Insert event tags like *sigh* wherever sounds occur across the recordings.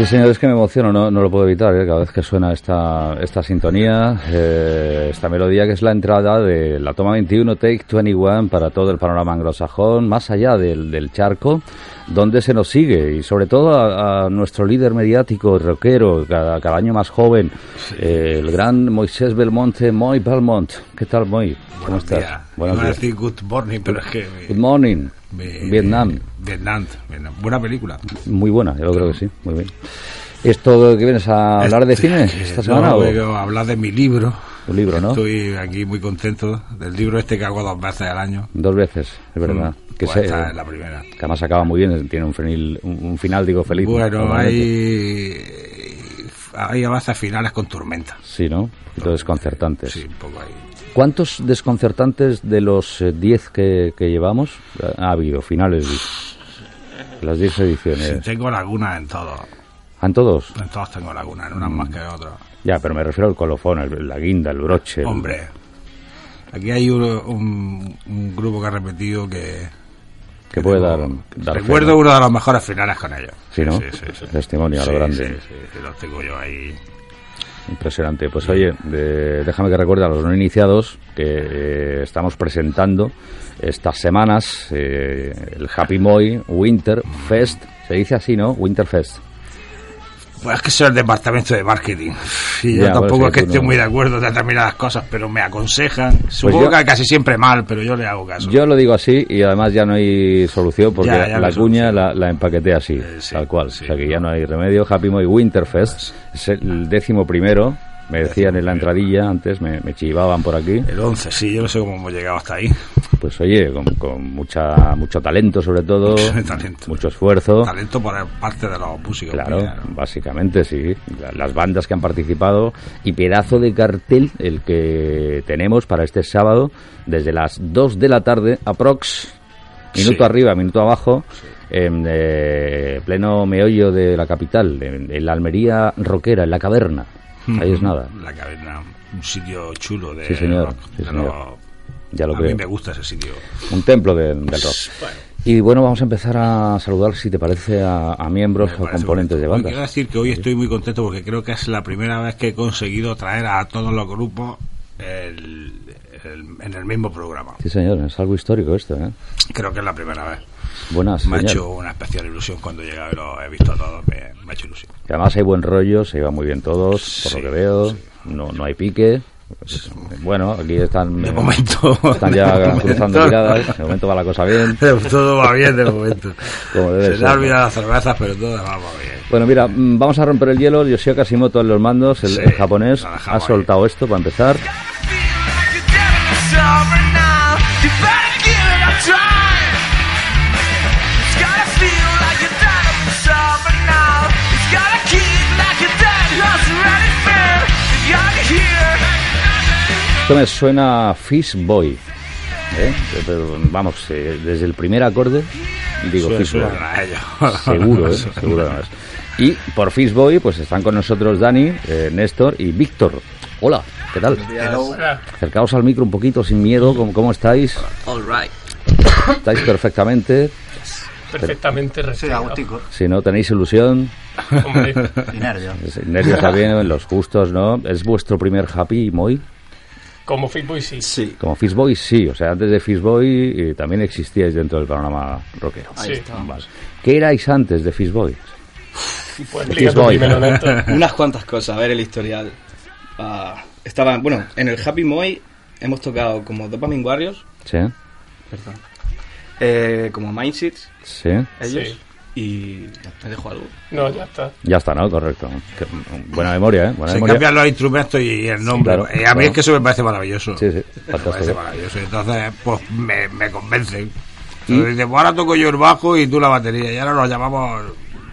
Sí, señor, es que me emociono, no, no lo puedo evitar, ¿eh? cada vez que suena esta, esta sintonía, eh, esta melodía que es la entrada de la toma 21, Take 21, para todo el panorama anglosajón, más allá del, del charco, donde se nos sigue, y sobre todo a, a nuestro líder mediático, rockero, cada, cada año más joven, eh, el gran Moisés Belmonte, Moy Belmont. ¿Qué tal, Moy? ¿Cómo Buenos estás? días. Buenos días. good morning, pero es que... Good morning. Vietnam. Vietnam. Vietnam. Buena película. Muy buena, yo creo que sí, muy bien. ¿Esto que vienes a hablar de Este, cine que esta no, semana? o? hablar de mi libro. Un libro, ¿no? Estoy aquí muy contento del libro este que hago dos veces al año. Dos veces, es verdad. Mm, Que, pues se- esta es la primera. que además acaba muy bien, tiene un, final, un, un final, digo, feliz. Bueno, hay... Hay a veces finales con tormenta. Sí, ¿no? Un poquito desconcertantes. Sí, un poco ahí. ¿Cuántos desconcertantes de los 10 que, que llevamos ha habido? Finales, las 10 ediciones. Sí, tengo lagunas en todo. ¿Han todos? En todos tengo lagunas, en unas más que en otras. Ya, pero me refiero al colofón, el- la guinda, el broche. Hombre, aquí hay un, un- un grupo que ha repetido que... Que puede dar, tengo- dar fe, Recuerdo ¿no? uno de los mejores finales con ellos. Sí, ¿no? Sí, sí, sí. Testimonio a lo grande. Sí, sí, sí, los tengo yo ahí. Impresionante. Pues oye, de- déjame que recuerde a los no iniciados que eh, estamos presentando estas semanas eh, el Happy Moy Winter Fest. Se dice así, ¿no? Winter Fest. Pues es que soy el departamento de marketing. Y yo Ya, tampoco es que esté no. muy de acuerdo en determinadas cosas, pero me aconsejan. Supongo yo- que casi siempre mal, pero yo le hago caso. Yo lo digo así y además ya no hay solución porque Ya, ya la cuña la, la empaqueté así, Eh, sí, tal cual. sí, o sea que ya no hay remedio. Happy Moy Winter Fest es el décimo primero. Me decían en la entradilla antes, me, me chivaban por aquí. El 11, sí, yo no sé cómo hemos llegado hasta ahí. Pues oye, con, con mucha mucho talento sobre todo, *laughs* Mucho talento. mucho esfuerzo. Talento por parte de los músicos. Claro, básicamente sí. La- Las bandas que han participado y pedazo de cartel el que tenemos para este sábado desde las 2 de la tarde, aprox, minuto Sí. arriba, minuto abajo, en eh, pleno meollo de la capital, en, en la Almería roquera, en la caverna. Ahí es nada, La caverna, un sitio chulo de Sí, señor, sí, de señor. los- ya lo a mí me gusta ese sitio. Un templo de- del rock. Bueno. Y bueno, vamos a empezar a saludar, si te parece, a, a miembros o componentes de bandas. Quiero decir que hoy estoy muy contento porque creo que es la primera vez que he conseguido traer a todos los grupos el- el- en el mismo programa. Sí, señor, es algo histórico esto, ¿eh? Creo que es la primera vez. Buenas, Me ha hecho una especial ilusión cuando he llegado y lo he visto a todos. Me, me ha hecho ilusión. Que además hay buen rollo, se llevan muy bien todos, por Sí, lo que veo. sí. No, no hay pique. Bueno, aquí están, De eh, momento. están ya *laughs* momento. cruzando miradas. De momento va la cosa bien. *laughs* Todo va bien de momento. Como debe Se le ser. ha olvidado las cervezas, pero todo va bien. Bueno, mira, mm, vamos a romper el hielo. Yoshio Kashimoto en los mandos, el, Sí, el japonés, ha soltado esto para empezar. Esto me suena a Fish Boy. ¿eh? Pero, vamos, eh, desde el primer acorde digo Suena- Fish Boy. Seguro, ¿eh? *laughs* Seguro además. Y por Fishboy, pues están con nosotros Dani, eh, Néstor y Víctor. Hola, ¿qué tal? Acercaos al micro un poquito, sin miedo, ¿cómo, cómo estáis? All right. ¿Estáis perfectamente? perfectamente resfriado. Si no tenéis ilusión, Hombre, *laughs* nervios también, los justos, ¿no? ¿Es vuestro primer Happy Moy? Como Fitboy sí. Sí. Como Fishboy, sí. O sea, antes de Fishboy eh, también existíais dentro del panorama rockero. Sí. Vale. ¿Qué erais antes de Fishboy? Pues. *laughs* Unas cuantas cosas, a ver el historial. Ah, estaba, bueno, en el Happy Moy hemos tocado como Dopamine Warriors, Sí, perdón, eh, como Mindsets, sí. ellos, Sí. Y me dejo algo. No, ya está. Ya está, ¿no? Correcto. Que- buena memoria, ¿eh? Buena Se memoria. cambian los instrumentos y el nombre. claro, y a mí claro. es que eso me parece maravilloso. Sí, sí, Me parece maravilloso. Entonces, pues me, me convencen. Entonces, dice, pues ahora toco yo el bajo y tú la batería. Y ahora nos llamamos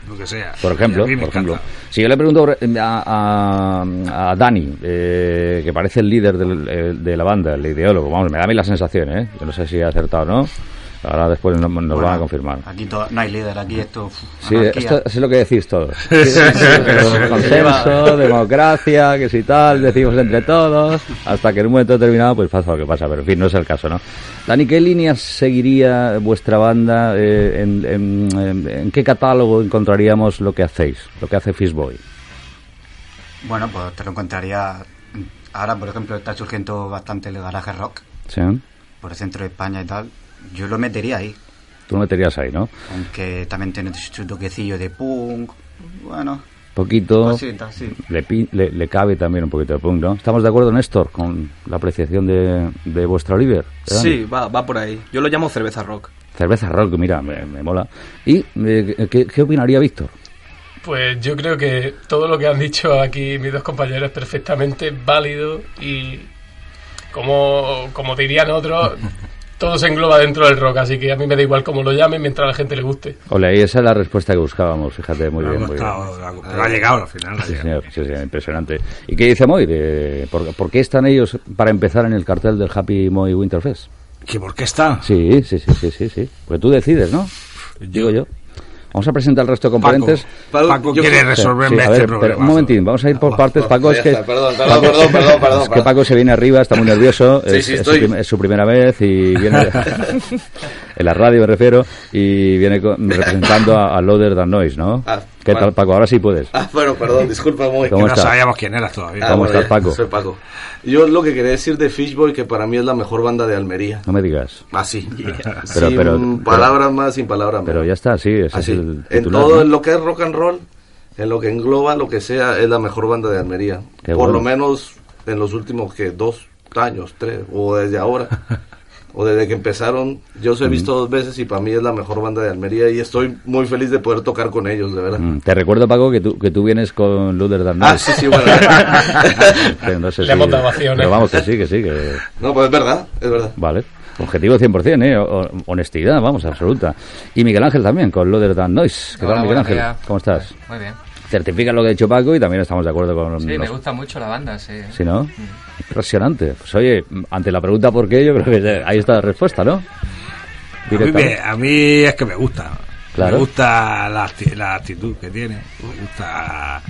lo que sea. Por ejemplo, por ejemplo. Si yo le pregunto a, a, a Dani, eh, que parece el líder del- eh, de la banda, el ideólogo, vamos, me da a mí la sensación, ¿eh? Yo no sé si he acertado o no. Ahora después nos, nos Bueno, van a confirmar. Aquí no hay líder, aquí esto. Sí, anarquía. esto es lo que decís todos. Consenso, democracia, que si tal, decimos entre todos, hasta que en un momento determinado pues pasa lo que pasa, pero en fin, no es el caso, ¿no? Dani, ¿qué líneas seguiría vuestra banda? eh, en, en- en- en qué catálogo encontraríamos lo que hacéis, lo que hace Fishboy? Bueno, pues te lo encontraría. Ahora, por ejemplo, está surgiendo bastante el garaje rock ¿Sí? por el centro de España y tal. Yo lo metería ahí, Tú lo meterías ahí, ¿no? aunque también tiene su toquecillo de punk. Bueno, Poquito, cositas, sí. le, le, le cabe también un poquito de punk, ¿no? ¿Estamos de acuerdo, Néstor, con la apreciación de, de vuestro líder? de Dani? Sí, va, va por ahí. Yo lo llamo cerveza rock. Cerveza rock, mira, me, me mola. ¿Y eh, ¿qué, qué opinaría Víctor? Pues yo creo que todo lo que han dicho aquí mis dos compañeros es perfectamente válido y como, como dirían otros, todo se engloba dentro del rock, así que a mí me da igual cómo lo llamen mientras a la gente le guste. Ole, ahí esa es la respuesta que buscábamos, fíjate, muy bien, muy bien. ha llegado al final. Sí, señor, sí, sí, impresionante. ¿Y qué dice Moy? De, por, por qué están ellos para empezar en el cartel del Happy Moy Winterfest? ¿Que ¿Por qué está? Sí, sí, sí, sí, sí, sí. Porque tú decides, ¿no? Digo yo. Vamos a presentar el resto de componentes. Paco, Paco yo quiere resolverme Sí, este ver, problema. pero un momentín, vamos a ir por partes. Paco es que. perdón, perdón, Paco- perdón, perdón, perdón, Es que. Paco se viene arriba, está muy nervioso. Sí, es, sí, es su es su primera vez y viene. *laughs* *laughs* en la radio me refiero. Y viene con- representando a, a Loader Than Noise, ¿no? Ah, ¿Qué vale. tal, Paco? Ahora sí puedes. Ah, bueno, perdón, disculpa muy. ¿Cómo Que no estás? sabíamos quién eras todavía. Ah, ¿Cómo bueno, estás, Paco? Soy Paco. Yo lo que quería decir de Fishboy, que para mí es la mejor banda de Almería. No me digas. Así. Pero- sin pero- palabras más, sin palabras menos. Pero ya está, sí, ese es Así. el en titular, todo ¿no? en lo que es rock and roll, en lo que engloba lo que sea, es la mejor banda de Almería. Qué Por bueno. lo menos en los últimos que dos años, tres, o desde ahora. *laughs* O desde que empezaron, yo os he visto dos veces y para mí es la mejor banda de Almería y estoy muy feliz de poder tocar con ellos, de verdad. Mm, Te recuerdo, Paco, que tú, que tú vienes con Loader Than Ah, Noise. sí, sí, bueno. *laughs* No sé Le si-. Pero vamos, que sí, que sí, que... no, pues es verdad, es verdad. Vale. Objetivo 100%, ¿eh? O- honestidad, vamos, absoluta. Y Miguel Ángel también, con Loader Than Noise. ¿Qué Hola, tal, Miguel Ángel? ¿Cómo estás? Muy bien. Certifica lo que ha dicho Paco y también estamos de acuerdo con... Sí, me los- gusta mucho la banda, sí. ¿Sí, no? Impresionante. Pues oye, ante la pregunta por qué, yo creo que ahí está la respuesta, ¿no? A mí, me- a mí es que me gusta. Claro. Me gusta la, la actitud que tiene. Me gusta.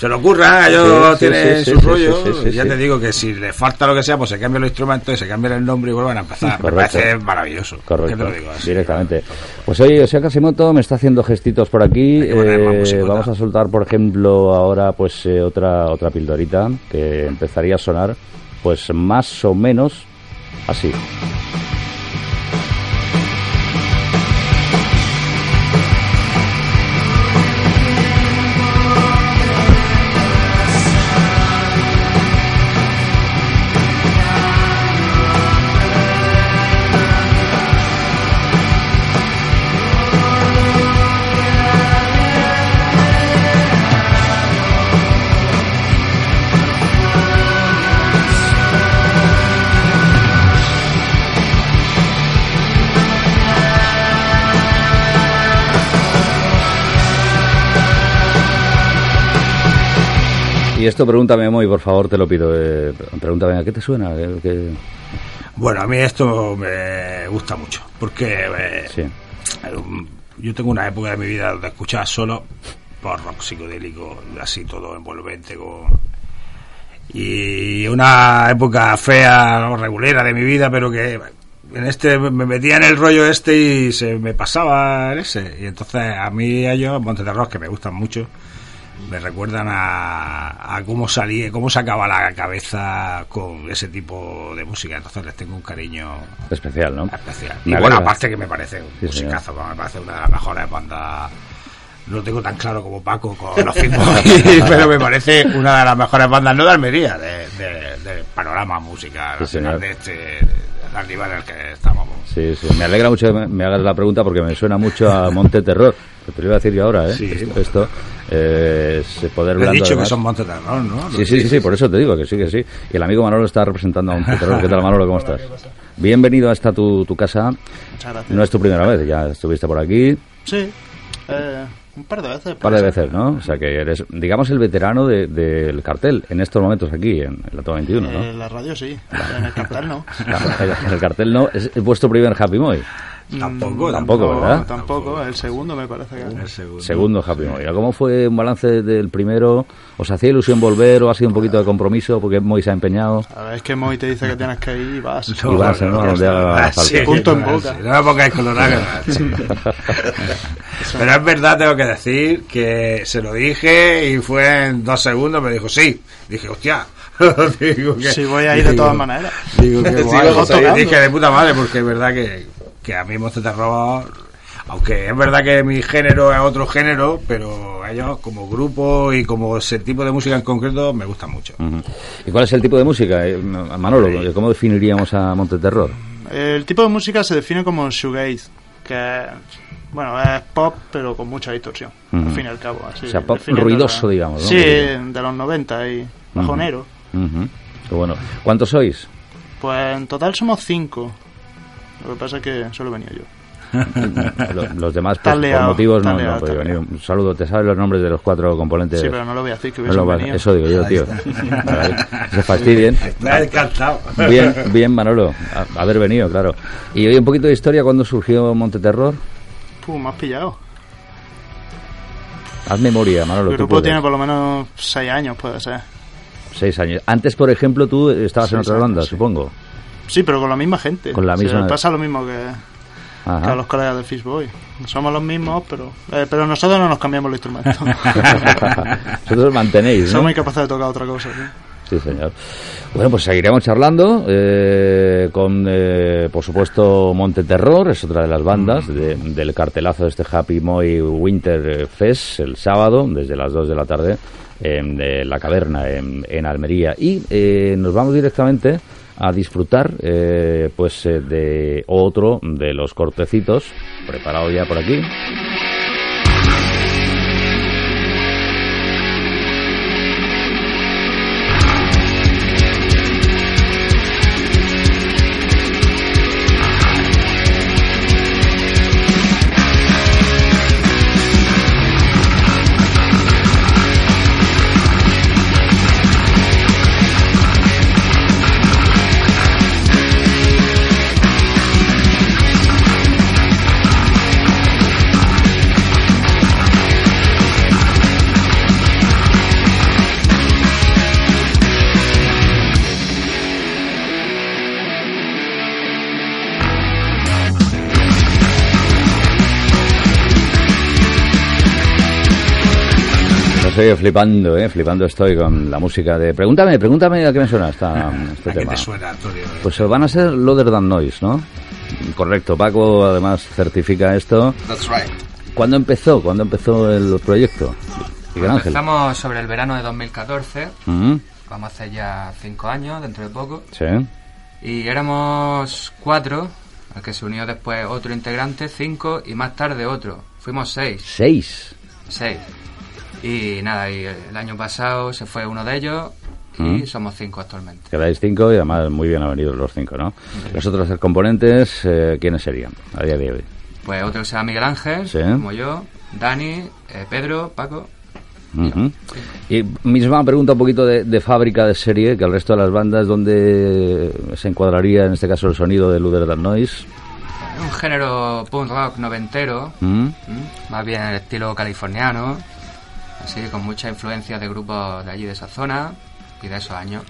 Se lo ocurra, ellos Sí, tienen sí, su sí, sí, rollo. sí, sí, ya te digo que si le falta lo que sea, pues se cambian los instrumentos y se cambian el nombre y vuelvan a empezar. Me Correcto. parece maravilloso. Correcto, ¿Qué te lo digo así? directamente. Pues oye, Oseo Kasimoto me está haciendo gestitos por aquí. Eh, vamos a soltar, por ejemplo, ahora pues eh, otra otra pildorita que empezaría a sonar pues más o menos así. Y esto pregúntame, Moy, por favor, te lo pido. eh, pregúntame, ¿a qué te suena? ¿Qué- qué- Bueno, a mí esto me gusta mucho. Porque eh, Sí. Um, Yo tengo una época de mi vida donde escuchaba solo por rock psicodélico, así todo envolvente. Con... Y una época fea, o regulera de mi vida, pero que en este me metía en el rollo este y se me pasaba en ese. Y entonces a mí ellos, Monte de Rock, que me gustan mucho, me recuerdan a, a cómo salí, cómo sacaba la cabeza con ese tipo de música. Entonces les tengo un cariño Especial, ¿no? especial. Y bueno, aparte que me parece un Sí, musicazo, me parece una de las mejores bandas no lo tengo tan claro como Paco con los *laughs* Fit Boys, pero me parece una de las mejores bandas, no de Almería, de, de- del panorama musical Sí, de este nivel en el que estamos. Sí, sí. Me alegra mucho que me, me hagas la pregunta porque me suena mucho a Monte Terror. Que te lo iba a decir yo ahora, ¿eh? Sí. Esto, esto, eh, poder he dicho que son Monte Terror, ¿no? Sí, sí, sí, sí, por eso te digo que sí, que sí. Y el amigo Manolo está representando a Monte Terror. ¿Qué tal, Manolo? ¿Cómo estás? Bienvenido a esta tu, tu casa. Muchas gracias. No es tu primera vez, ya estuviste por aquí Sí, eh, un par de veces. un par de veces, ¿no? O sea que eres, digamos, el veterano de- del cartel en estos momentos aquí, en, en la Toma 21, ¿no? En la radio sí, en el cartel no. *laughs* En el cartel no, es, es vuestro primer Happy Moy. Tampoco, Tampoco, No, ¿verdad? Tampoco, el segundo me parece que El segundo. Segundo Happy Moy. ¿Cómo fue un balance del primero? ¿Os hacía ilusión volver o ha sido un poquito de compromiso porque Moy se ha empeñado? A ver, es que Moy te dice que tienes que ir y vas. *laughs* Y vas, ¿no? Haga Ah, sí, Punto en boca. No me pongáis colorado. Pero es verdad, tengo que decir que se lo dije y fue en dos segundos, me dijo sí. Dije, hostia. *laughs* digo que, Sí, voy a ir de todas maneras. Digo que *laughs* guay. dije de puta madre, porque es verdad que, que a mí Monster Terror, aunque es verdad que mi género es otro género, pero ellos como grupo y como ese tipo de música en concreto me gustan mucho. ¿Y cuál es el tipo de música? Eh, Manolo, ¿cómo definiríamos a Monte Terror? El tipo de música se define como shoegaze, que bueno, es pop pero con mucha distorsión, al fin y al cabo. Así, O sea, pop ruidoso, digamos, ¿no? Sí, de los 90 y bajonero. Qué bueno. ¿Cuántos sois? Pues en total somos cinco. Lo que pasa es que solo venía yo. *laughs* Lo- Los demás, pues, por motivos, no, estás no venir. Un saludo, ¿te sabes los nombres de los cuatro componentes? Sí, pero no lo voy a decir que No lo. Eso digo yo, tío. *laughs* Se fastidien. *laughs* Me ha encantado. Bien, bien, Manolo, a- haber venido, claro. Y hoy un poquito de historia, ¿cuándo surgió Monte Terror? Puh, me has pillado. Haz memoria, Manolo. El tú grupo puedes. tiene por lo menos seis años, puede ser. Seis años. Antes, por ejemplo, tú estabas en otra años, banda, sí. supongo. Sí, pero con la misma gente. Con la O sea, misma- pasa lo mismo que, que a los colegas del Fishboy. Somos los mismos, pero eh, pero nosotros no nos cambiamos los instrumentos. *laughs* *laughs* Vosotros mantenéis, ¿no? Somos incapaces de tocar otra cosa. ¿sí? Sí, señor. Bueno, pues seguiremos charlando eh, con, eh, por supuesto, Monte Terror, es otra de las bandas de- del cartelazo de este Happy Moy Winter Fest el sábado, desde las 2 de la tarde, en de la caverna en, en Almería. Y eh, nos vamos directamente a disfrutar eh, pues eh, de otro de los cortecitos preparado ya por aquí. Estoy flipando, ¿eh? Flipando estoy con la música de... Pregúntame, pregúntame a qué me suena esta, *laughs* este ¿A qué tema. te suena, Antonio? Pues eh, van a ser Loader Than Noise, ¿no? Correcto, Paco además certifica esto. That's right. ¿Cuándo empezó? ¿Cuándo empezó el proyecto? Miguel Ángel. Empezamos sobre el verano de 2014. Ujú, Vamos a hacer ya cinco años, dentro de poco. Sí. Y éramos cuatro, al que se unió después otro integrante, cinco, y más tarde otro. Fuimos seis. Seis. Seis. Y nada, y el año pasado se fue uno de ellos y Mm. somos cinco actualmente. Quedáis cinco y además muy bien venido los cinco, ¿no? Los otros tres componentes, eh, ¿quiénes serían a día de hoy? Pues otro que se llama Miguel Ángel, Sí. como yo, Dani, eh, Pedro, Paco. Ujú. Y misma pregunta un poquito de, de fábrica de serie que el resto de las bandas, ¿dónde se encuadraría en este caso el sonido de Loader Than Noise? Un género punk rock noventero, ¿Mm? más bien el estilo californiano, así con mucha influencia de grupos de allí de esa zona y de esos años.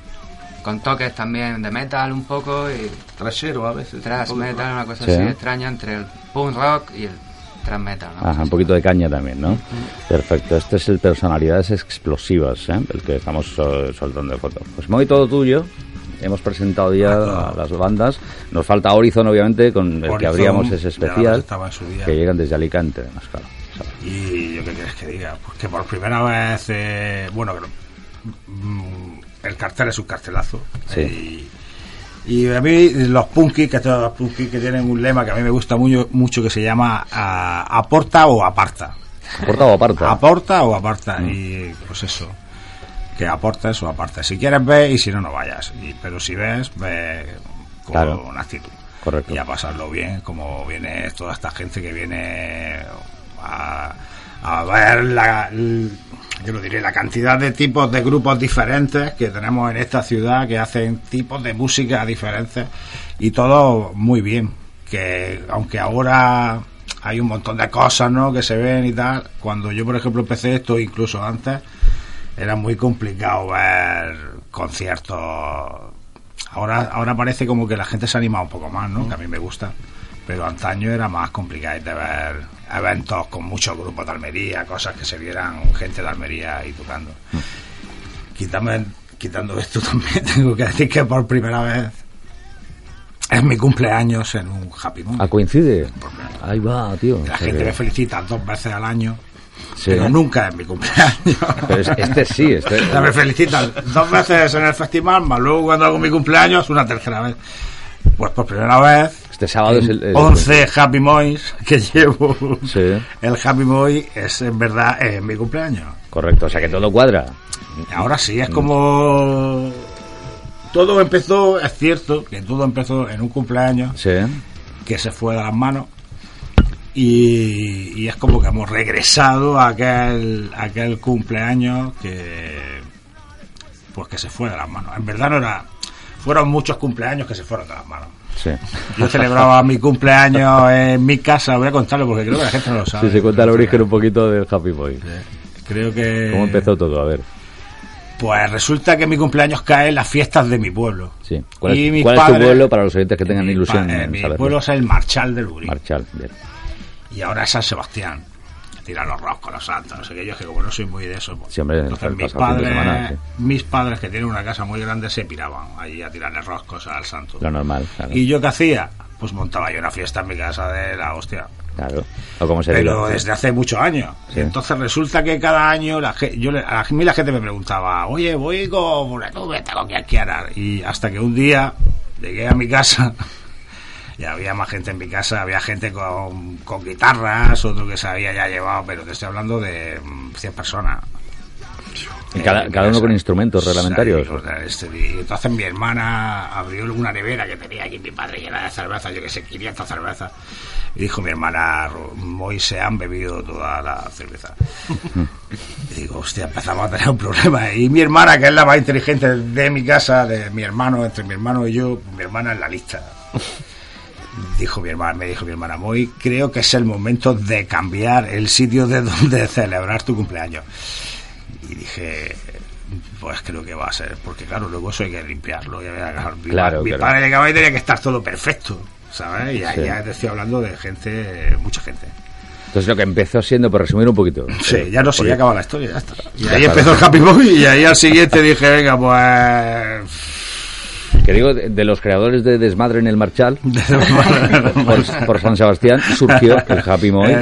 Con toques también de metal un poco y Trashero a veces. thrash un metal, una cosa Sí. así extraña entre el punk rock y el thrash metal. ¿no? Ajá, un poquito de caña también, ¿no? Perfecto. Este es el Personalidades Explosivas, ¿eh? el que estamos soltando de foto. Pues muy todo tuyo. Hemos presentado ya a las bandas. Nos falta Horizon, obviamente, con el que abríamos ese especial. estaba en su día. Que llegan desde Alicante, además, claro. Y yo qué quieres que diga, pues que por primera vez, eh, bueno, mm, el cartel es un cartelazo. Sí. Y, y a mí los punkis, que todos los punkis que tienen un lema que a mí me gusta mucho, mucho que se llama ah, aporta o aparta. ¿Aporta o aparta? Aporta o aparta. Mm. Y pues eso. Que aportes o apartes. Si quieres ve y si no, no vayas. Y, pero si ves, ve con Claro. actitud. Correcto. Y a pasarlo bien, como viene toda esta gente que viene a, ver la, yo lo diré, la cantidad de tipos de grupos diferentes que tenemos en esta ciudad que hacen tipos de música diferentes y todo muy bien. Que aunque ahora hay un montón de cosas ¿no? que se ven y tal, cuando yo por ejemplo empecé esto, incluso antes, era muy complicado ver conciertos. Ahora, ahora parece como que la gente se anima un poco más, ¿no? Que a mí me gusta. Pero antaño era más complicado de ver eventos con muchos grupos de Almería, cosas que se vieran gente de Almería ahí tocando. Quítame, quitando esto *laughs* también, tengo que decir que por primera vez es mi cumpleaños en un Happy Moon. Ah, coincide. Ahí va, tío. La gente me felicita dos veces al año, Sí. pero nunca es mi cumpleaños. Pero este sí, este. *laughs* O sea, me felicitan dos veces en el festival, más luego cuando hago mi cumpleaños una tercera vez. Pues por primera vez, Este sábado es el. el- 11 Happy Mois que llevo. Sí, El Happy Moy es en verdad eh, mi cumpleaños. correcto. O sea que todo cuadra. Ahora sí, es como... Todo empezó, es cierto, que todo empezó en un cumpleaños Sí. que se fue de las manos y, y es como que hemos regresado a aquel, a aquel cumpleaños que pues que se fue de las manos. En verdad no era... Fueron muchos cumpleaños que se fueron de las manos. Sí. Yo celebraba mi cumpleaños en mi casa, voy a contarlo porque creo que la gente no lo sabe. Sí, se cuenta el origen un poquito del Happy Boy. Creo que... ¿Cómo empezó todo? A ver. Pues resulta que mi cumpleaños cae en las fiestas de mi pueblo. Sí. ¿Cuál, Y es, tu pueblo para los oyentes que tengan ilusión eh, en mi saberlo? pueblo es el Marchal del Uri. Marchal, bien. y ahora es San Sebastián. Tiran los roscos, los santos, no sé qué. Yo es que como no soy muy de eso. pues, Sí, hombre, entonces mis padres, semana, sí. mis padres que tienen una casa muy grande se piraban allí a tirarle roscos al santo. Lo normal, claro. ¿Y yo qué hacía? Pues montaba yo una fiesta en mi casa de la hostia. Claro. O como se Pero desde hace muchos años. Sí. Entonces resulta que cada año la yo le- a mí la gente me preguntaba, oye, voy con una nube, tengo que alquilar. Y hasta que un día llegué a mi casa y había más gente en mi casa, había gente con, con guitarras, otro que se había ya llevado, pero te estoy hablando de mm, 100 personas. Y cada, Eh, cada uno con instrumentos reglamentarios. Este, y entonces mi hermana abrió una nevera que tenía aquí mi padre llena de cerveza, yo que sé, 500 cervezas. Y dijo mi hermana, "Ro- hoy se han bebido toda la cerveza. *laughs* y digo, hostia, empezamos a tener un problema. Y mi hermana, que es la más inteligente de mi casa, de mi hermano, entre mi hermano y yo, mi hermana en la lista. Dijo mi hermana, me dijo mi hermana, Moy, creo que es el momento de cambiar el sitio de donde *laughs* celebrar tu cumpleaños. Y dije, pues creo que va a ser, porque claro, luego eso hay que limpiarlo. y había que- mi, Claro, mi claro. padre llegaba y tenía que estar todo perfecto, ¿sabes? Y ahí Sí. ya te estoy hablando de gente, mucha gente. Entonces lo que empezó siendo, por resumir un poquito. Sí, eh, ya no sé, ya acaba la historia, ya está. Y Ya ahí está. empezó el Happy Boy y ahí al siguiente dije, venga, pues... Que digo, de, de los creadores de Desmadre en el Marchal, *laughs* por, por San Sebastián, surgió *laughs* el Happy Moy,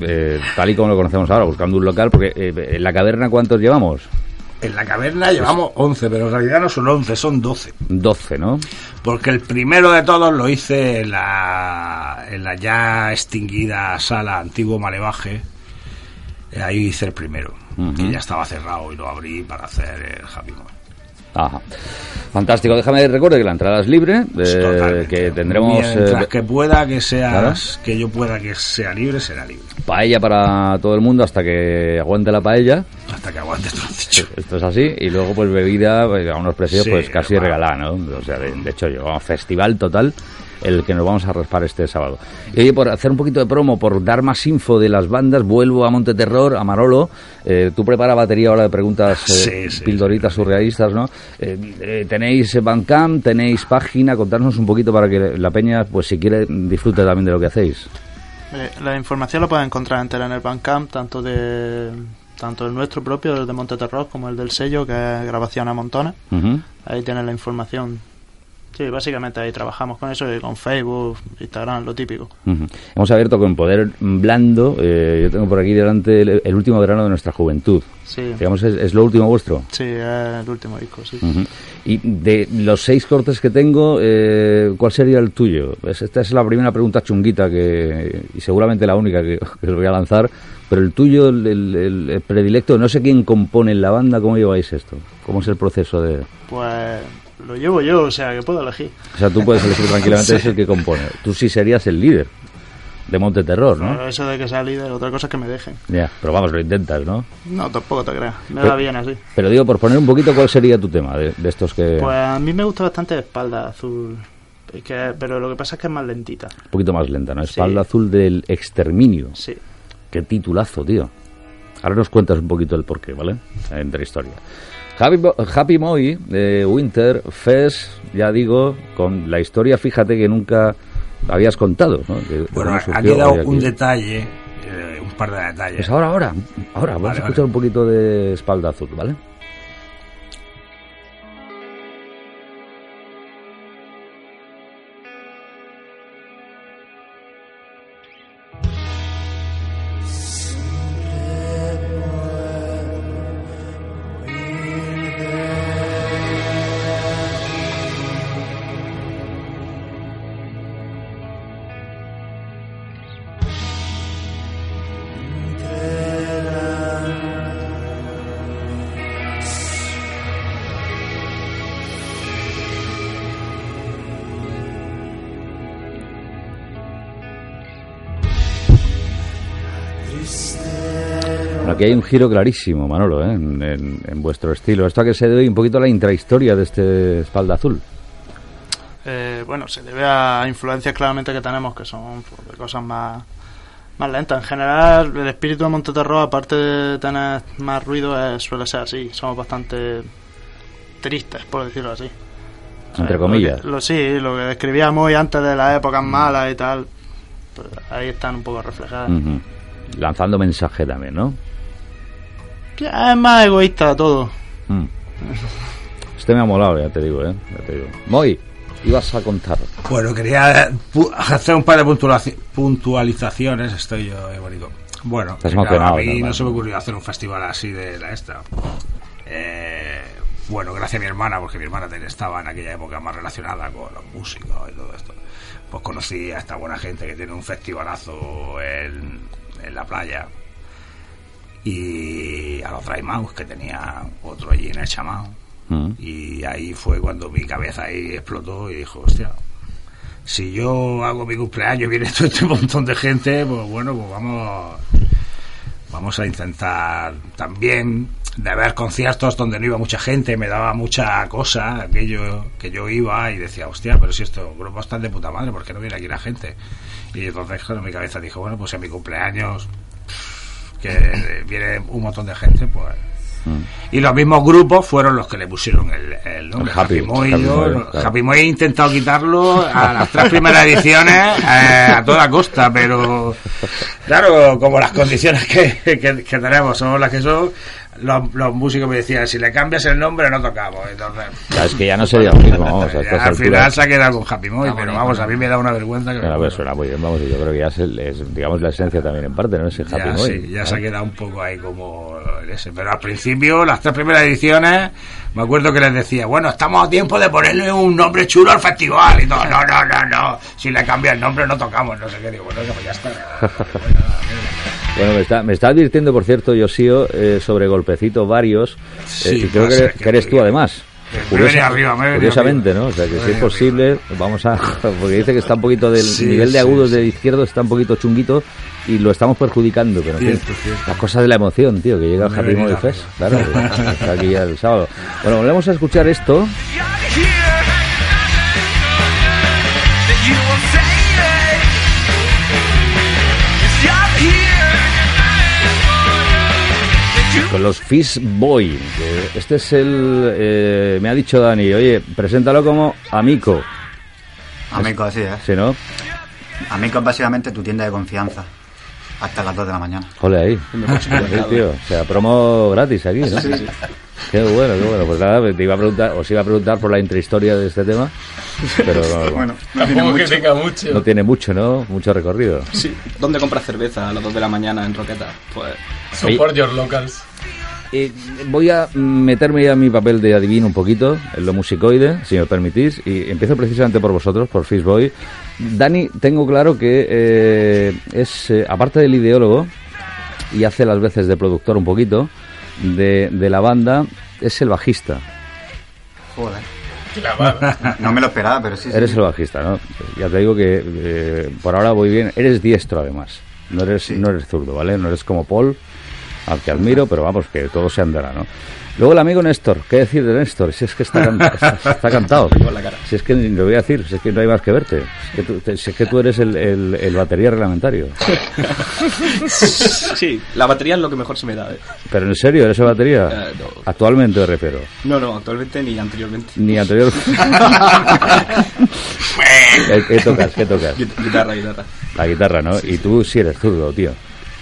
eh, tal y como lo conocemos ahora, buscando un local, porque eh, en la caverna, ¿cuántos llevamos? En la caverna llevamos 11, pero en realidad no son 11, son 12. 12, ¿no? Porque el primero de todos lo hice en la, en la ya extinguida sala Antiguo Malevaje. Eh, Ahí hice el primero, Ujú. que ya estaba cerrado y lo abrí para hacer el Happy Meal. Ajá. Fantástico. Déjame recuerde que la entrada es libre, eh, que tendremos Mientras eh, que pueda que seas, que yo pueda que sea libre, será libre. paella para todo el mundo hasta que aguante la paella. Hasta que aguante todo dicho. Esto es así. Y luego, pues bebida pues, a unos precios Sí, pues casi regalada, ¿no? O sea, de, de hecho, llevamos festival total el que nos vamos a raspar este sábado. Y oye, por hacer un poquito de promo, por dar más info de las bandas, vuelvo a Monte Terror, a Marolo. Eh, tú prepara batería ahora de preguntas, eh, Sí, sí. pildoritas surrealistas, ¿no? Eh, eh, tenéis Bandcamp, tenéis página, contarnos un poquito para que la peña, pues si quiere, disfrute también de lo que hacéis. Eh, la información la pueden encontrar entera en el Bandcamp, tanto de tanto el nuestro propio, el de Monte Terror, como el del sello, que es Grabación a Montones. Ahí tienen la información Sí, básicamente ahí trabajamos con eso con Facebook, Instagram, lo típico. Ujú. Hemos abierto con Poder Blando. eh, yo tengo por aquí delante el, el último verano de nuestra juventud. Sí. Digamos, es, es lo último vuestro. Sí, es el último disco, sí. Ujú. Y de los seis cortes que tengo, eh, ¿cuál sería el tuyo? Es- Esta es la primera pregunta chunguita que, y seguramente la única que, *laughs* que os voy a lanzar. Pero el tuyo, el, el- el predilecto, no sé quién compone en la banda, ¿cómo lleváis esto? ¿Cómo es el proceso de...? Pues lo llevo yo, o sea, que puedo elegir. O sea, tú puedes elegir tranquilamente, *laughs* Sí. es el que compone. Tú sí serías el líder de Monte Terror, ¿no? Pero eso de que sea líder, otra cosa es que me dejen. Ya, pero vamos, lo intentas, ¿no? No, tampoco te creas. Me Pero- da bien así. Pero digo, por poner un poquito, ¿cuál sería tu tema de, de estos que... Pues a mí me gusta bastante Espalda Azul. Que- pero lo que pasa es que es más lentita. Un poquito más lenta, ¿no? Espalda azul del exterminio. Sí. Qué titulazo, tío. Ahora nos cuentas un poquito el porqué, ¿vale? Entre historia. Happy, Happy Moy de Winter Fest, ya digo, con la historia, fíjate que nunca habías contado, ¿no? De Bueno, ha quedado un detalle, eh, un par de detalles. Pues ahora, ahora, ahora, vamos a escuchar vale. un poquito de espalda azul, ¿vale? Aquí hay un giro clarísimo, Manolo, ¿eh? en, en- en vuestro estilo. Esto a que se debe un poquito a la intrahistoria de este espalda azul. Eh, bueno, se debe a influencias claramente que tenemos, que son pues, de cosas más, más lentas. En general, el espíritu de Monteterror, aparte de tener más ruido, eh, suele ser así. Somos bastante tristes, por decirlo así. Entre lo comillas. que- Lo, sí, lo que describíamos hoy antes de las épocas malas y tal, pues ahí están un poco reflejadas. Lanzando mensaje también, ¿no? Que Es más egoísta todo. Mm. Este me ha molado, ya te digo, ¿eh? Ya te digo. Moy, ibas a contar. Bueno, quería hacer un par de puntualizaci- puntualizaciones. Estoy yo, eh, bonito. Bueno, Estás claro, emocionado, a mí no se me ocurrió hacer un festival así de la esta. Eh, bueno, gracias a mi hermana, porque mi hermana estaba en aquella época más relacionada con los músicos y todo esto. Pues conocí a esta buena gente que tiene un festivalazo en, en la playa. Y a los Dry Mouse, que tenía otro allí en el chamao. Mm. Y ahí fue cuando mi cabeza ahí explotó y dijo, hostia, si yo hago mi cumpleaños y viene todo este montón de gente, pues bueno, pues vamos, vamos a intentar también de ver conciertos donde no iba mucha gente, me daba mucha cosa aquello que yo iba y decía, hostia, pero si estos grupos están de puta madre, ¿por qué no viene aquí la gente? Y entonces claro, mi cabeza dijo, bueno, pues en mi cumpleaños que viene un montón de gente, pues y los mismos grupos fueron los que le pusieron el, el nombre. El Happy- Happy Moy. Happy yo- Moy, claro. Happy Moy he intentado quitarlo a las tres primeras ediciones eh, a toda costa, pero claro, como las condiciones que, que- que tenemos son las que son, los, los músicos me decían, si le cambias el nombre no tocamos. Entonces, Ya, es que ya no sería lo mismo, vamos, *laughs* ya al final se ha quedado con Happy Está pero vamos, a mí me da una vergüenza que... Bueno, pues suena muy bien, vamos, yo creo que ya es, el- es, digamos, la esencia también en parte, ¿no? Ese Happy ya, Moy. sí, ya se ha quedado un poco ahí como ese. Pero al principio, las tres primeras ediciones, me acuerdo que les decía, bueno, estamos a tiempo de ponerle un nombre chulo al festival y todo. No, no, no, no. Si le cambia el nombre no tocamos, no sé qué. Digo, bueno, pues *laughs* ya está. Bueno, me está, me está advirtiendo, por cierto, Yosio, eh, sobre golpecitos varios. Sí, eh, y creo que, ser que eres tú, además. me Curiosa- venido arriba, me curiosamente, arriba. ¿no? O sea, que Me si es posible, vamos a... *laughs* Porque dice que está un poquito del Sí, nivel de agudos sí. de izquierdo, está un poquito chunguito y lo estamos perjudicando. Pero en fin, Cierto, cierto. las cosas de la emoción, tío, que llega el Me Happy arriba. Fest. Claro, *laughs* que está aquí ya el sábado. Bueno, volvemos a escuchar esto. Con los Fish Boy. Este es el. eh, me ha dicho Dani, oye, preséntalo como Amico. Amico, así es. ¿Sí, no? Amico es básicamente tu tienda de confianza. Hasta las 2 de la mañana. Jole ahí. Sí, *laughs* tío. O sea, promo gratis aquí, ¿no? Sí, sí. Qué bueno, qué bueno. Pues nada, te iba a preguntar, os iba a preguntar por la intrahistoria de este tema, pero *laughs* Bueno, no tiene Tampoco que mucho. tenga mucho. no tiene mucho, ¿no? Mucho recorrido. Sí. ¿Dónde compras cerveza a las 2 de la mañana en Roqueta? Pues Support your locals. Eh, voy a meterme ya en mi papel de adivino un poquito, en lo musicoide, si me permitís, y empiezo precisamente por vosotros, por Fishboy. Dani, tengo claro que eh, es, eh, aparte del ideólogo, y hace las veces de productor un poquito, de, de la banda, es el bajista. Joder. *laughs* No me lo esperaba, pero sí. sí. Eres el bajista, ¿no? Ya te digo que eh, por ahora voy bien. Eres diestro, además. No eres, no eres zurdo, ¿vale? No eres como Paul, al que admiro, pero vamos, que todo se andará, ¿no? Luego el amigo Néstor, ¿qué decir de Néstor? Si es que está, can- está, *laughs* está cantado. Si es que lo voy a decir, si es que no hay más que verte. Si es que tú, te- si es que tú eres el, el- el batería reglamentario. sí, la batería es lo que mejor se me da. ¿eh? Pero en serio, ¿eres el batería? Eh, no. Actualmente me refiero. No, no, actualmente ni anteriormente. Ni anterior. *laughs* ¿Qué, qué tocas? ¿Qué tocas? Guit- Guitarra, guitarra. La guitarra, ¿no? Y tú sí eres zurdo, tío.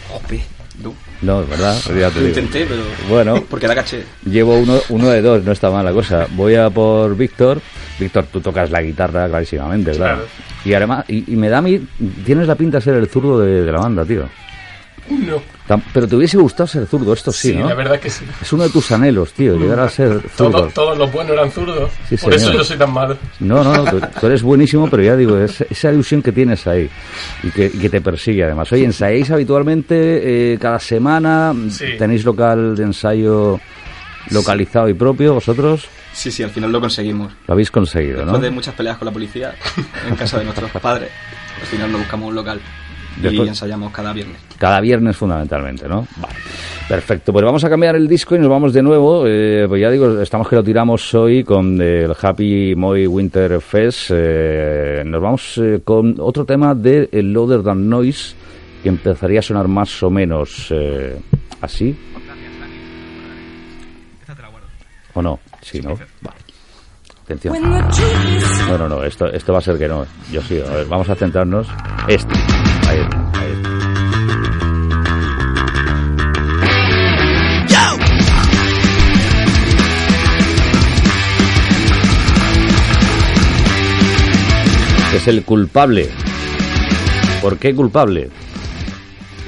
Jope, no. No, ¿verdad? Ya te Lo digo. intenté, pero. Bueno. *laughs* Porque da caché. Llevo uno, uno de dos, no está mal la cosa. Voy a por Víctor. Víctor, tú tocas la guitarra clarísimamente, claro. Claro. Y además, y, y me da a mí, tienes la pinta de ser el zurdo de, de la banda, tío. No. Pero te hubiese gustado ser zurdo, esto sí, Sí, ¿no? la verdad que sí. Es uno de tus anhelos, tío, llegar a ser zurdo. Todos, todos los buenos eran zurdos. Sí, Por eso yo soy tan malo. No, no, no, tú, tú eres buenísimo, pero ya digo, es, esa ilusión que tienes ahí y que, y que te persigue además. Oye, ¿ensayáis habitualmente eh, cada semana? Sí. ¿Tenéis local de ensayo localizado y propio vosotros? Sí, sí, al final lo conseguimos. Lo habéis conseguido, ¿no? Después de muchas peleas con la policía, en casa de nuestros padres, al final nos buscamos un local Después- y ensayamos cada viernes. Cada viernes fundamentalmente, ¿no? Vale. Perfecto, pues vamos a cambiar el disco y nos vamos de nuevo. Eh, pues ya digo, estamos que lo tiramos hoy con el Happy Moy Winter Fest. Eh, nos vamos eh, con otro tema de el Louder Than Noise que empezaría a sonar más o menos eh, así. ¿O no? Sí, ¿no? Vale. Atención. No, no, no, esto, esto va a ser que no. Yo sí, a ver, vamos a centrarnos. Este. Es el culpable. ¿Por qué culpable?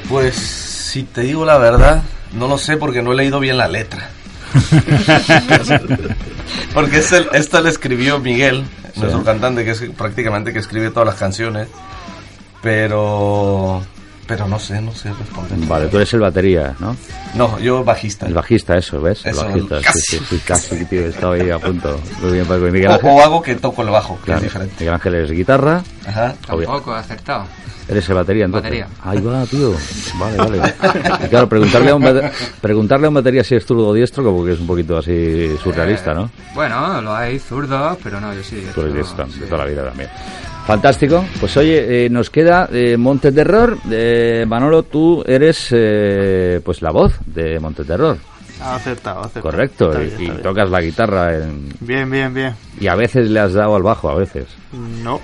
Pues, si te digo la verdad, no lo sé porque no he leído bien la letra. *laughs* porque esta la escribió Miguel, nuestro cantante, que es prácticamente que escribe todas las canciones. Pero, pero no sé, no sé responder. Vale, tú eres el batería, ¿no? No, yo bajista. El bajista, eso, ¿ves? El Eso, bajista, casi. sí, sí, sí, casi, tío, estaba ahí a punto. Muy bien, Paco. Miguel Ángel, o hago que toco el bajo, que claro, es diferente. Miguel Ángel es guitarra, Ajá. Obvio. Tampoco, acertado. eres el batería, entonces. Batería. Ahí va, tío. Vale, vale. Y claro, preguntarle a un, bate- preguntarle a un batería si es zurdo o diestro, como que es un poquito así surrealista, ¿no? Bueno, lo hay zurdos, pero no, yo sí. Tú eres diestro, diestro, de sí. toda la vida también. Fantástico. Pues oye, eh, nos queda eh, Monteterror. Eh, Manolo, tú eres eh, pues la voz de. Ha acertado, ha acertado. Correcto. Está y bien, y está bien. tocas la guitarra en- Bien, bien, bien. y a veces le has dado al bajo, a veces. No,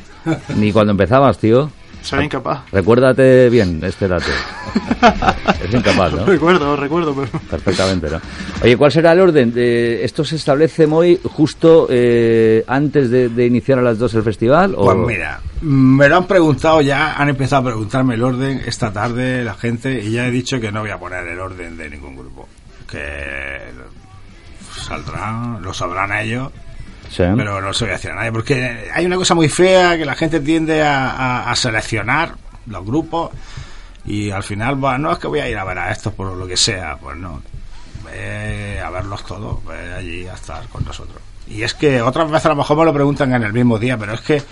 Ni cuando empezabas, tío. Soy incapaz. Recuérdate bien este dato. *laughs* es incapaz, ¿no? Recuerdo, recuerdo, pero... Perfectamente, ¿no? Oye, ¿cuál será el orden? Eh, ¿Esto se establece muy justo eh, antes de, de iniciar a las dos el festival? o- Pues mira, me lo han preguntado ya, han empezado a preguntarme el orden esta tarde la gente y ya he dicho que no voy a poner el orden de ningún grupo. Que saldrán, lo sabrán ellos, Pero no se voy a decir a nadie porque hay una cosa muy fea que la gente tiende a, seleccionar los grupos y al final va, no es que voy a ir a ver a estos por lo que sea, pues no. Ve a verlos todos, ve allí a estar con nosotros. Y es que otras veces a lo mejor me lo preguntan en el mismo día, pero es que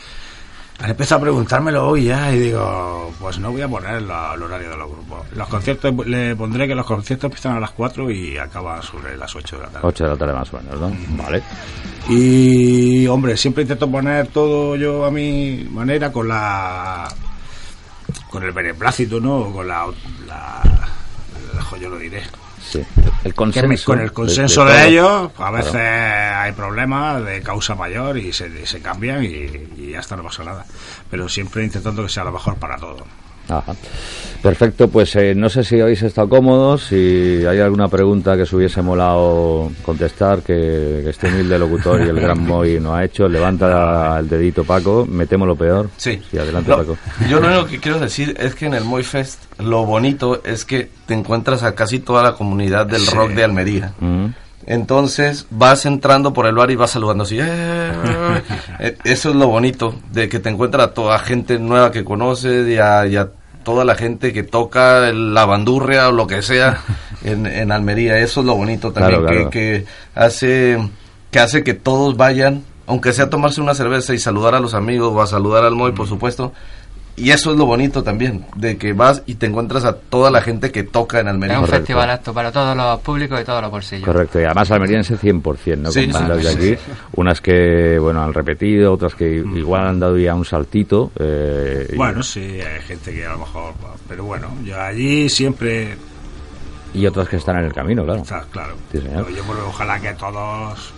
han empezado a preguntármelo hoy ya y digo, pues no voy a poner la- el horario de los grupos. Los conciertos, le pondré que los conciertos empiezan a las 4 y acaban sobre las 8 de la tarde. 8 de la tarde más o menos, ¿no? Vale. Y hombre, siempre intento poner todo yo a mi manera con la con el beneplácito, ¿no? Con la, la, la- yo lo diré. Sí. El Que consenso. me- con el consenso de- de, de todo. ellos, a Claro. veces hay problemas de causa mayor y se, y se cambian y, y ya está, no pasa nada. Pero siempre intentando que sea lo mejor para todos. Ajá. Perfecto, pues eh, no sé si habéis estado cómodos, si hay alguna pregunta que os hubiese molado contestar, que, que este humilde locutor y el gran *laughs* Moy no ha hecho. Levanta el dedito, Paco, metemos lo peor. Sí. Y adelante, No, Paco. Yo lo único que quiero decir es que en el Moy Fest lo bonito es que te encuentras a casi toda la comunidad del Sí. rock de Almería. Mm. Entonces vas entrando por el bar y vas saludando así. "Eh". *laughs* Eh, Eso es lo bonito, de que te encuentras a toda gente nueva que conoces y a, y a toda la gente que toca la bandurria o lo que sea *laughs* en, en Almería. Eso es lo bonito también, Claro, claro. Que, que hace que hace que todos vayan, aunque sea tomarse una cerveza y saludar a los amigos o a saludar al Moy, por supuesto. Y eso es lo bonito también, de que vas y te encuentras a toda la gente que toca en Es Almería. un festival apto para todos los públicos y todos los bolsillos. Correcto, y además almeriense 100%, ¿no? Sí, Con bandas sí, de sí, unas que, bueno, han repetido, otras que igual han dado ya un saltito. eh, y- Bueno, sí, hay gente que a lo mejor. Pero bueno, yo allí siempre. y otras que están en el camino, claro. Está claro. Sí, señor. Yo creo que ojalá que todos.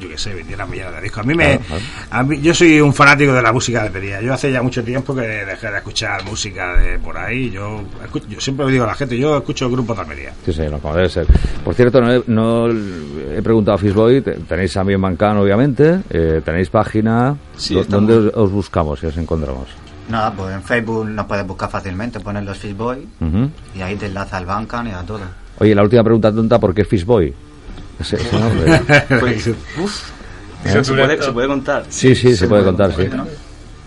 Yo qué sé, vendieran millones de discos. A mí me. Claro, claro. A mí, yo soy un fanático de la música de Almería. Yo hace ya mucho tiempo que dejé de escuchar música de por ahí. Yo, yo siempre le digo a la gente, yo escucho grupos de Almería. Sí, señor, como debe ser. Por cierto, no he, no he preguntado a Fishboy, te- tenéis también Mancano, obviamente, eh, tenéis página, Sí, ¿Dó- estamos. ¿dónde os, os buscamos si os encontramos? Nada, pues en Facebook nos puedes buscar fácilmente, pones los Fishboy y ahí te enlaza al Bancan y a todo. Oye, la última pregunta tonta, ¿por qué Fishboy? Ese- ese nombre. Pues, uf, Eso ¿se, puede, se puede contar. Sí, sí, se puede contar, sí.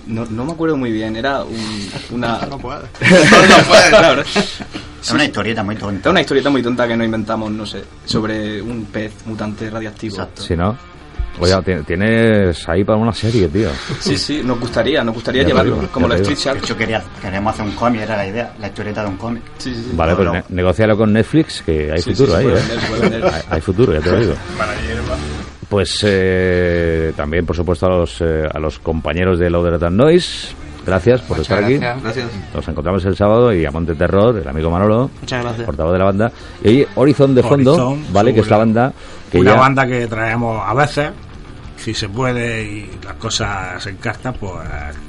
No, no me acuerdo muy bien, era un, una... *laughs* No puede. *laughs* no, no puede, claro. Es una historieta muy tonta. Es una historieta muy tonta que nos inventamos, no sé, sobre un pez mutante radiactivo. Exacto. Si no, oye, ti- tienes ahí para una serie, tío. Sí, sí, nos gustaría, nos gustaría Ya llevarlo, digo, como te Street De Sharks. hecho, quería, queríamos hacer un cómic, era la idea, la historieta de un cómic. Sí, sí, sí. Vale, pues no. ne- negocialo con Netflix, que hay Sí, futuro sí, ahí, ¿eh? vender. Hay, hay futuro, ya te lo digo. Para hierba. Pues eh, también, por supuesto, a los, eh, a los compañeros de Loader and Noise. Gracias por Muchas estar aquí. gracias. Gracias. Nos encontramos el sábado y a Monte Terror, el amigo Manolo, Muchas gracias. portavoz de la banda. Y Horizon de fondo, Horizon, ¿vale? Que es la banda que una ya... banda que traemos a veces, si se puede y las cosas se encartan, pues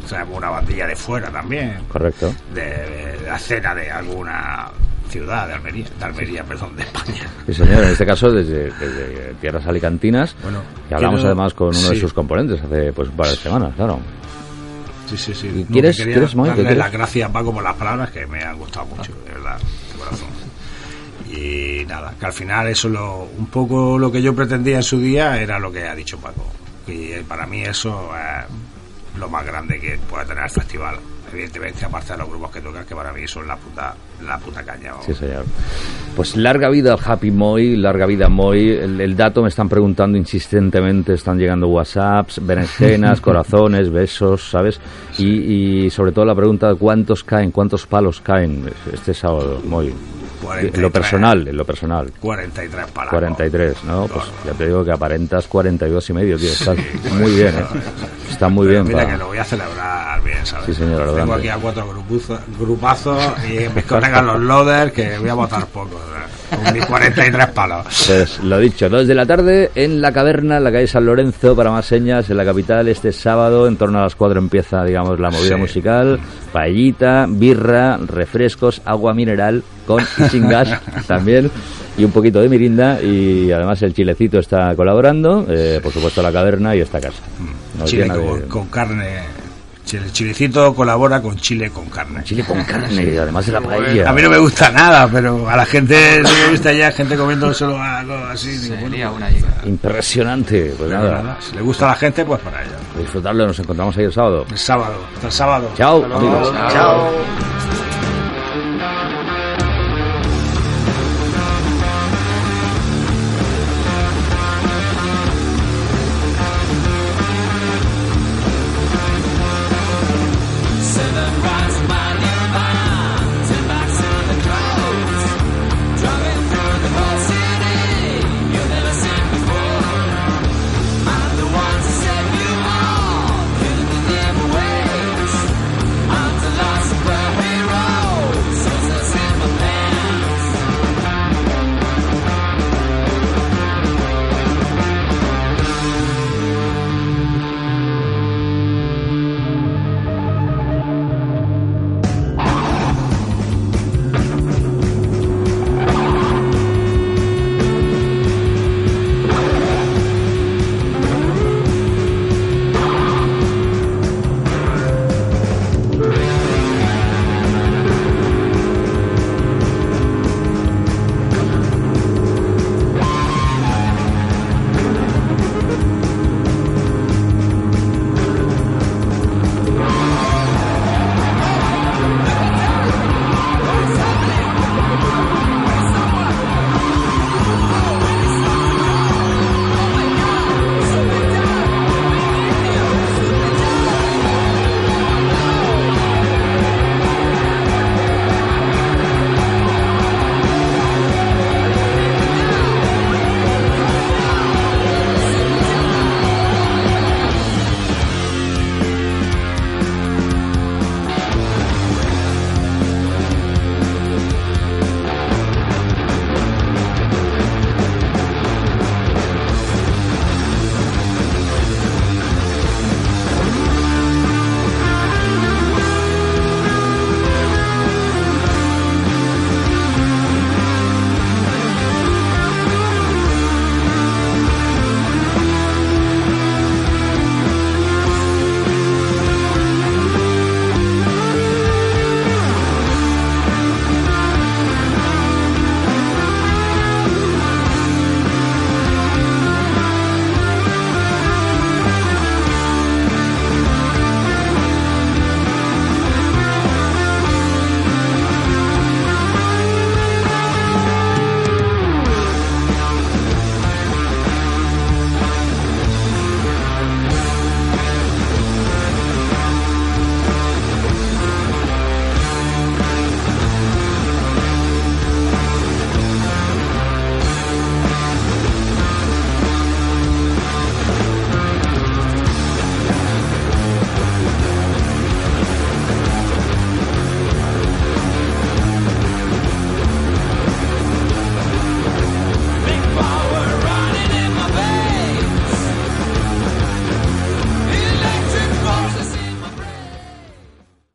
traemos una bandilla de fuera también, Correcto. de, de la escena de alguna ciudad de Almería, de Almería, perdón, de España. Sí, señor, en este caso desde, desde Tierras Alicantinas. Bueno, que hablamos quiero- además con uno de sus componentes hace pues un par de semanas, claro. Sí, sí, sí. ¿Y No, quieres- que quería quieres, darle quieres? las gracias Paco por las palabras que me han gustado mucho, de verdad, de corazón. Y nada, que al final eso lo, un poco lo que yo pretendía en su día era lo que ha dicho Paco. Y eh, para mí eso es lo más grande que puede tener el festival. Evidentemente, aparte de los grupos que tocan, que para mí son la puta, la puta caña. vamos. Sí, señor. Pues larga vida al Happy Moy, larga vida Moy. El, el dato me están preguntando insistentemente, están llegando WhatsApps, berenjenas, *laughs* corazones, besos, ¿sabes? Y, y sobre todo la pregunta de cuántos caen, cuántos palos caen este sábado, Moy. En 43. lo personal, en lo personal. 43 palabras. 43, ¿no? Pues ya te digo que aparentas 42 y medio, tío. Estás muy bien, ¿eh? *laughs* Está muy bien. Mira para- que lo voy a celebrar bien, ¿sabes? Sí, señor, Tengo adelante. aquí a cuatro grupuzos- grupazos y *laughs* mis colegas los loaders que voy a votar poco. ¿sabes? Con mis 43 palos. Pues lo dicho, 2 de la tarde en la caverna, en la calle San Lorenzo, para más señas, en la capital, este sábado, en torno a las 4 empieza, digamos, la movida Sí. musical, paellita, birra, refrescos, agua mineral, con y sin gas *laughs* también, y un poquito de mirinda, y además el chilecito está colaborando, eh, por supuesto la caverna y esta casa. Chile con, de- con carne. El chilecito colabora con chile con carne. Chile con carne, y además de la paella. A mí no me gusta nada, pero a la gente sí me gusta ya gente comiendo solo algo así. digo, bueno, Sería una llegada. Impresionante, pues nada, nada, si le gusta a la gente, pues para ella. disfrutarlo, nos encontramos ahí el sábado. El sábado, hasta el sábado. Chao, amigos. Chao.